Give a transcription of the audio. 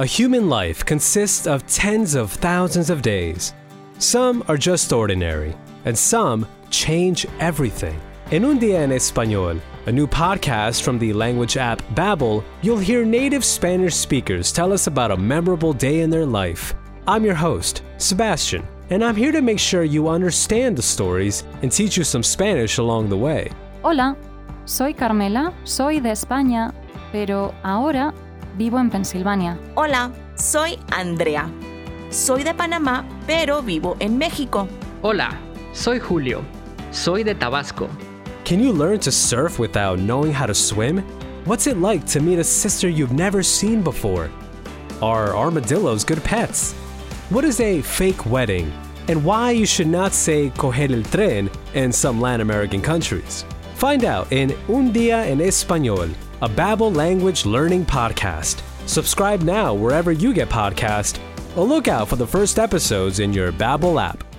A human life consists of tens of thousands of days. Some are just ordinary, and some change everything. En Un Día en Español, a new podcast from the language app Babbel, you'll hear native Spanish speakers tell us about a memorable day in their life. I'm your host, Sebastian, and I'm here to make sure you understand the stories and teach you some Spanish along the way. Hola, soy Carmela, soy de España, pero ahora vivo en Pensilvania. Hola, soy Andrea. Soy de Panamá, pero vivo en México. Hola, soy Julio. Soy de Tabasco. Can you learn to surf without knowing how to swim? What's it like to meet a sister you've never seen before? Are armadillos good pets? What is a fake wedding? And why you should not say coger el tren in some Latin American countries? Find out in Un Día en Español, a Babbel language learning podcast. Subscribe now wherever you get podcasts, or look out for the first episodes in your Babbel app.